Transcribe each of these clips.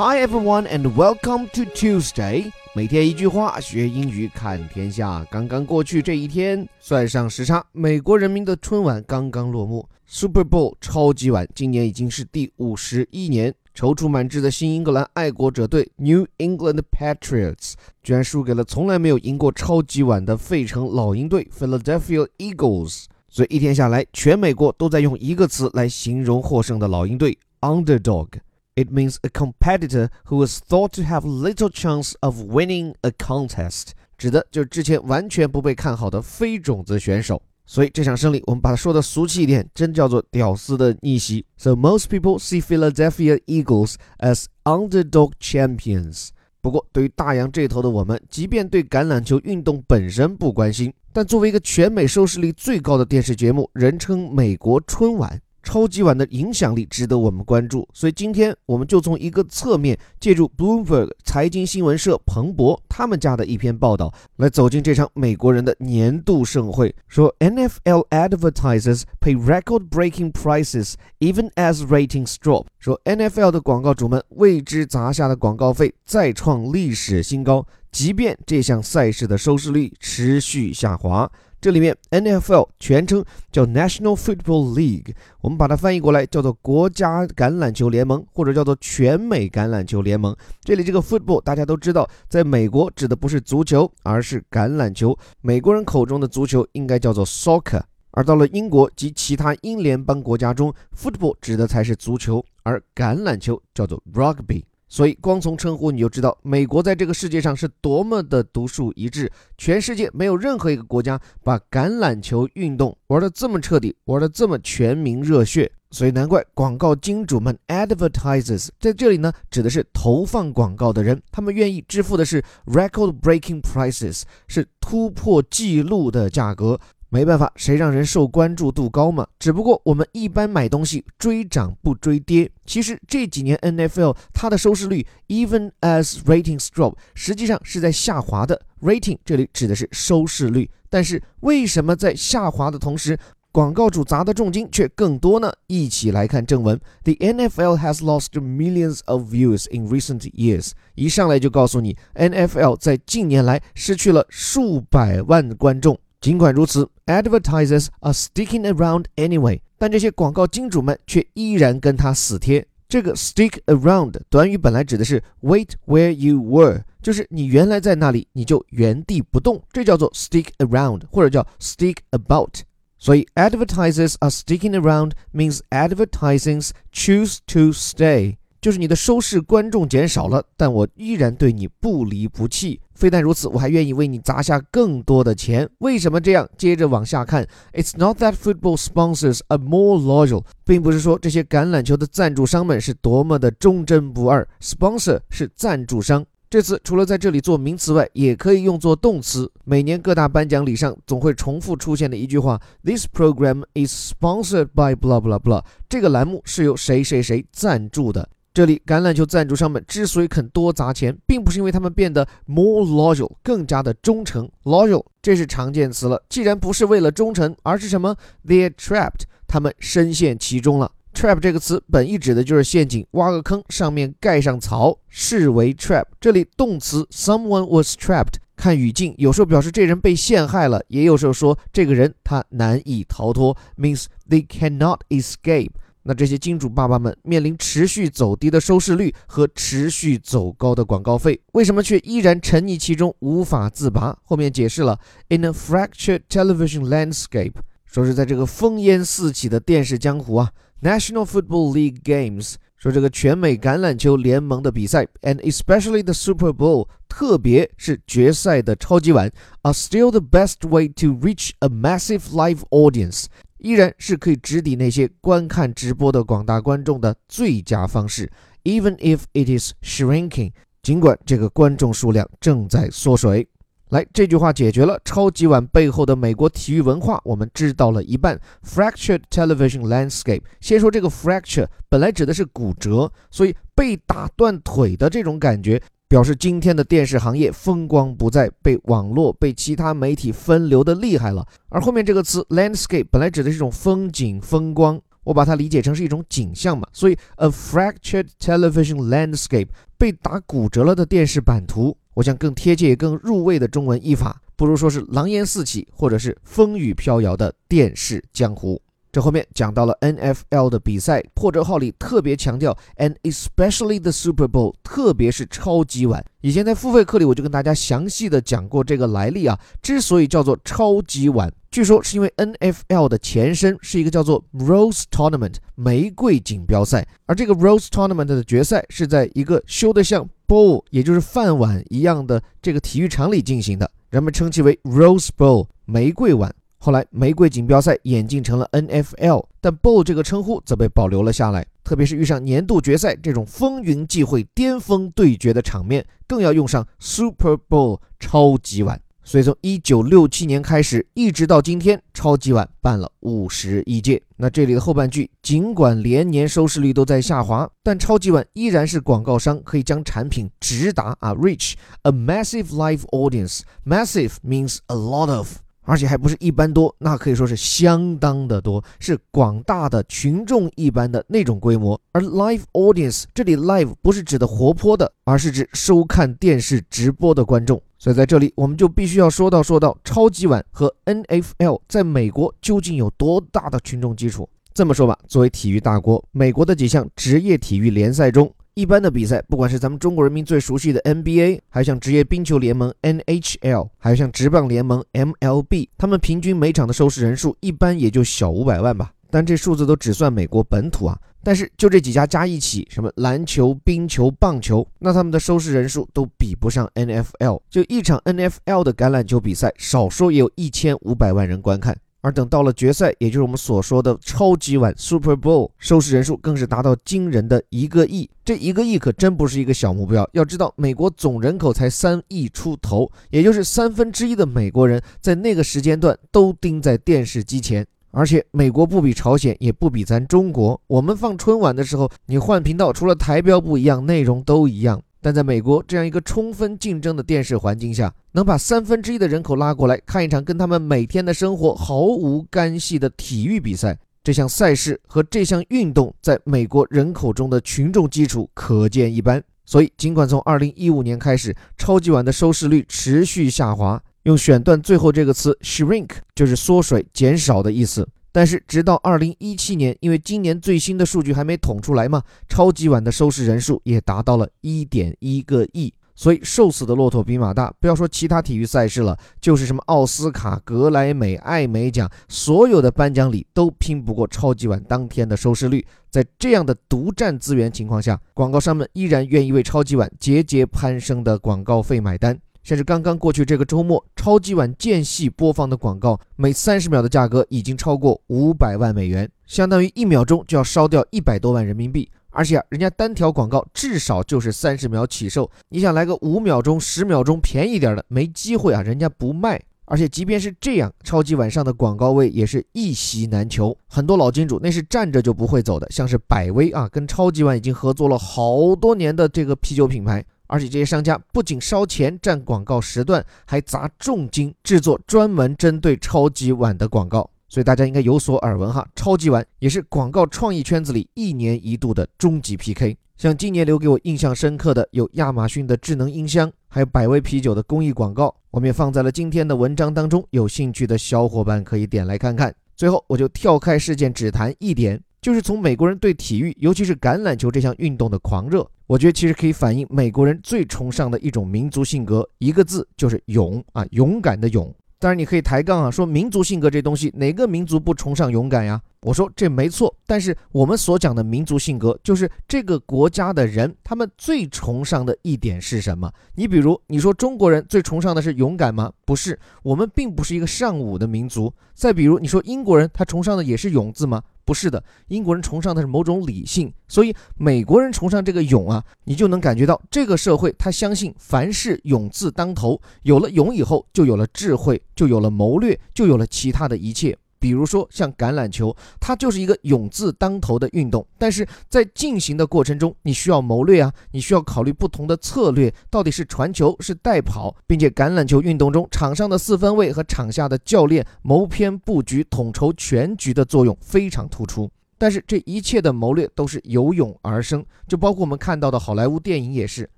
Hi everyone and welcome to Tuesday。每天一句话，学英语看天下。刚刚过去这一天，算上时差，美国人民的春晚刚刚落幕。Super Bowl 超级碗今年已经是第五十一年，踌躇满志的新英格兰爱国者队 New England Patriots 居然输给了从来没有赢过超级碗的费城老鹰队 Philadelphia Eagles。所以一天下来，全美国都在用一个词来形容获胜的老鹰队：underdog。It means a competitor who was thought to have little chance of winning a contest，指的就是之前完全不被看好的非种子选手。所以这场胜利，我们把它说的俗气一点，真叫做屌丝的逆袭。So most people see Philadelphia Eagles as underdog champions。不过对于大洋这头的我们，即便对橄榄球运动本身不关心，但作为一个全美收视率最高的电视节目，人称美国春晚。超级碗的影响力值得我们关注，所以今天我们就从一个侧面，借助 Bloomberg 财经新闻社彭博他们家的一篇报道，来走进这场美国人的年度盛会。说 NFL advertisers pay record-breaking prices even as ratings drop。说 NFL 的广告主们为之砸下的广告费再创历史新高，即便这项赛事的收视率持续下滑。这里面 NFL 全称叫 National Football League，我们把它翻译过来叫做国家橄榄球联盟，或者叫做全美橄榄球联盟。这里这个 football 大家都知道，在美国指的不是足球，而是橄榄球。美国人口中的足球应该叫做 soccer，而到了英国及其他英联邦国家中，football 指的才是足球，而橄榄球叫做 rugby。所以，光从称呼你就知道，美国在这个世界上是多么的独树一帜。全世界没有任何一个国家把橄榄球运动玩得这么彻底，玩得这么全民热血。所以，难怪广告金主们 （advertisers） 在这里呢，指的是投放广告的人，他们愿意支付的是 record-breaking prices，是突破记录的价格。没办法，谁让人受关注度高嘛？只不过我们一般买东西追涨不追跌。其实这几年 NFL 它的收视率 even as ratings drop，实际上是在下滑的。rating 这里指的是收视率，但是为什么在下滑的同时，广告主砸的重金却更多呢？一起来看正文：The NFL has lost millions of views in recent years。一上来就告诉你，NFL 在近年来失去了数百万观众。尽管如此，advertisers are sticking around anyway，但这些广告金主们却依然跟他死贴。这个 stick around 短语本来指的是 wait where you were，就是你原来在那里，你就原地不动，这叫做 stick around，或者叫 stick about。所以 advertisers are sticking around means advertisings choose to stay。 就是你的收视观众减少了，但我依然对你不离不弃。非但如此，我还愿意为你砸下更多的钱。为什么这样？接着往下看，It's not that football sponsors are more loyal，并不是说这些橄榄球的赞助商们是多么的忠贞不二。Sponsor 是赞助商，这次除了在这里做名词外，也可以用作动词。每年各大颁奖礼上总会重复出现的一句话：This program is sponsored by blah blah blah。这个栏目是由谁谁谁赞助的。这里橄榄球赞助商们之所以肯多砸钱，并不是因为他们变得 more loyal 更加的忠诚。loyal 这是常见词了，既然不是为了忠诚，而是什么？They're trapped，他们深陷其中了。trap 这个词本意指的就是陷阱，挖个坑，上面盖上草，视为 trap。这里动词 someone was trapped，看语境，有时候表示这人被陷害了，也有时候说这个人他难以逃脱，means they cannot escape。那这些金主爸爸们面临持续走低的收视率和持续走高的广告费，为什么却依然沉溺其中无法自拔？后面解释了，in a fractured television landscape，说是在这个烽烟四起的电视江湖啊，National Football League games，说这个全美橄榄球联盟的比赛，and especially the Super Bowl，特别是决赛的超级碗，are still the best way to reach a massive live audience。依然是可以直抵那些观看直播的广大观众的最佳方式，even if it is shrinking。尽管这个观众数量正在缩水。来，这句话解决了超级碗背后的美国体育文化，我们知道了一半。Fractured television landscape。先说这个 fracture，本来指的是骨折，所以被打断腿的这种感觉。表示今天的电视行业风光不再，被网络、被其他媒体分流的厉害了。而后面这个词 landscape 本来指的是一种风景、风光。我把它理解成是一种景象嘛。所以，a fractured television landscape 被打骨折了的电视版图，我想更贴切、更入味的中文译法，不如说是狼烟四起，或者是风雨飘摇的电视江湖。这后面讲到了 NFL 的比赛，破折号里特别强调，and especially the Super Bowl，特别是超级碗。以前在付费课里我就跟大家详细的讲过这个来历啊。之所以叫做超级碗，据说是因为 NFL 的前身是一个叫做 Rose Tournament 玫瑰锦标赛，而这个 Rose Tournament 的决赛是在一个修得像 bowl，也就是饭碗一样的这个体育场里进行的，人们称其为 Rose Bowl 玫瑰碗。后来，玫瑰锦标赛演进成了 NFL，但 Bowl 这个称呼则被保留了下来。特别是遇上年度决赛这种风云际会、巅峰对决的场面，更要用上 Super Bowl 超级碗。所以，从1967年开始，一直到今天，超级碗办了五十一届。那这里的后半句，尽管连年收视率都在下滑，但超级碗依然是广告商可以将产品直达啊，reach a massive live audience。Massive means a lot of。而且还不是一般多，那可以说是相当的多，是广大的群众一般的那种规模。而 live audience 这里 live 不是指的活泼的，而是指收看电视直播的观众。所以在这里我们就必须要说到说到超级碗和 NFL 在美国究竟有多大的群众基础。这么说吧，作为体育大国，美国的几项职业体育联赛中。一般的比赛，不管是咱们中国人民最熟悉的 NBA，还像职业冰球联盟 NHL，还有像职棒联盟 MLB，他们平均每场的收视人数一般也就小五百万吧。但这数字都只算美国本土啊。但是就这几家加一起，什么篮球、冰球、棒球，那他们的收视人数都比不上 NFL。就一场 NFL 的橄榄球比赛，少说也有一千五百万人观看。而等到了决赛，也就是我们所说的超级碗 Super Bowl，收视人数更是达到惊人的一个亿。这一个亿可真不是一个小目标。要知道，美国总人口才三亿出头，也就是三分之一的美国人在那个时间段都盯在电视机前。而且，美国不比朝鲜，也不比咱中国。我们放春晚的时候，你换频道，除了台标不一样，内容都一样。但在美国这样一个充分竞争的电视环境下，能把三分之一的人口拉过来看一场跟他们每天的生活毫无干系的体育比赛，这项赛事和这项运动在美国人口中的群众基础可见一斑。所以，尽管从2015年开始，超级碗的收视率持续下滑，用选段最后这个词 shrink 就是缩水、减少的意思。但是，直到二零一七年，因为今年最新的数据还没统出来嘛，超级碗的收视人数也达到了一点一个亿。所以，瘦死的骆驼比马大，不要说其他体育赛事了，就是什么奥斯卡、格莱美、艾美奖，所有的颁奖礼都拼不过超级碗当天的收视率。在这样的独占资源情况下，广告商们依然愿意为超级碗节节攀升的广告费买单。甚至刚刚过去这个周末，超级碗间隙播放的广告，每三十秒的价格已经超过五百万美元，相当于一秒钟就要烧掉一百多万人民币。而且啊，人家单条广告至少就是三十秒起售，你想来个五秒钟、十秒钟便宜点的，没机会啊，人家不卖。而且即便是这样，超级碗上的广告位也是一席难求，很多老金主那是站着就不会走的，像是百威啊，跟超级碗已经合作了好多年的这个啤酒品牌。而且这些商家不仅烧钱占广告时段，还砸重金制作专门针对超级碗的广告。所以大家应该有所耳闻哈，超级碗也是广告创意圈子里一年一度的终极 PK。像今年留给我印象深刻的有亚马逊的智能音箱，还有百威啤酒的公益广告，我们也放在了今天的文章当中。有兴趣的小伙伴可以点来看看。最后，我就跳开事件只谈一点，就是从美国人对体育，尤其是橄榄球这项运动的狂热。我觉得其实可以反映美国人最崇尚的一种民族性格，一个字就是勇啊，勇敢的勇。当然你可以抬杠啊，说民族性格这东西，哪个民族不崇尚勇敢呀？我说这没错，但是我们所讲的民族性格，就是这个国家的人他们最崇尚的一点是什么？你比如你说中国人最崇尚的是勇敢吗？不是，我们并不是一个尚武的民族。再比如你说英国人他崇尚的也是勇字吗？不是的，英国人崇尚的是某种理性，所以美国人崇尚这个勇啊，你就能感觉到这个社会他相信凡事勇字当头，有了勇以后就有了智慧，就有了谋略，就有了其他的一切。比如说像橄榄球，它就是一个勇字当头的运动，但是在进行的过程中，你需要谋略啊，你需要考虑不同的策略，到底是传球是带跑，并且橄榄球运动中场上的四分卫和场下的教练谋篇布局、统筹全局的作用非常突出。但是这一切的谋略都是由勇而生，就包括我们看到的好莱坞电影也是，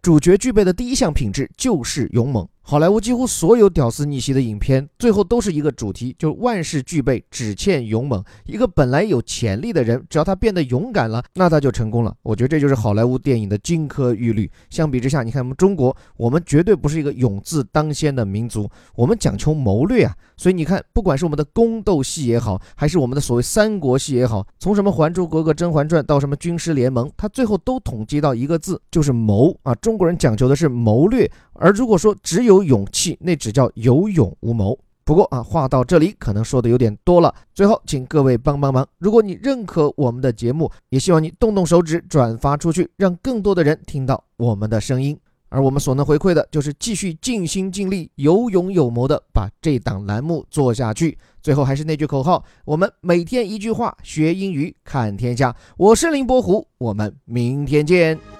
主角具备的第一项品质就是勇猛。好莱坞几乎所有屌丝逆袭的影片，最后都是一个主题，就是万事俱备，只欠勇猛。一个本来有潜力的人，只要他变得勇敢了，那他就成功了。我觉得这就是好莱坞电影的金科玉律。相比之下，你看我们中国，我们绝对不是一个勇字当先的民族，我们讲求谋略啊。所以你看，不管是我们的宫斗戏也好，还是我们的所谓三国戏也好，从什么《还珠格格》《甄嬛传》到什么军师联盟，它最后都统计到一个字，就是谋啊。中国人讲求的是谋略。而如果说只有有勇气，那只叫有勇无谋。不过啊，话到这里可能说的有点多了。最后，请各位帮帮忙，如果你认可我们的节目，也希望你动动手指转发出去，让更多的人听到我们的声音。而我们所能回馈的，就是继续尽心尽力、有勇有谋的把这档栏目做下去。最后还是那句口号：我们每天一句话，学英语看天下。我是林伯虎，我们明天见。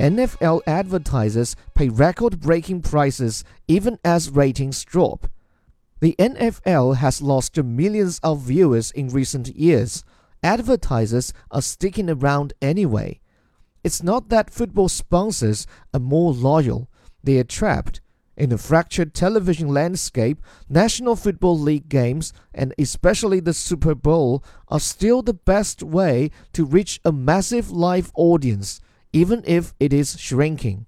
NFL advertisers pay record breaking prices even as ratings drop. The NFL has lost millions of viewers in recent years. Advertisers are sticking around anyway. It's not that football sponsors are more loyal, they are trapped. In a fractured television landscape, National Football League games, and especially the Super Bowl, are still the best way to reach a massive live audience even if it is shrinking.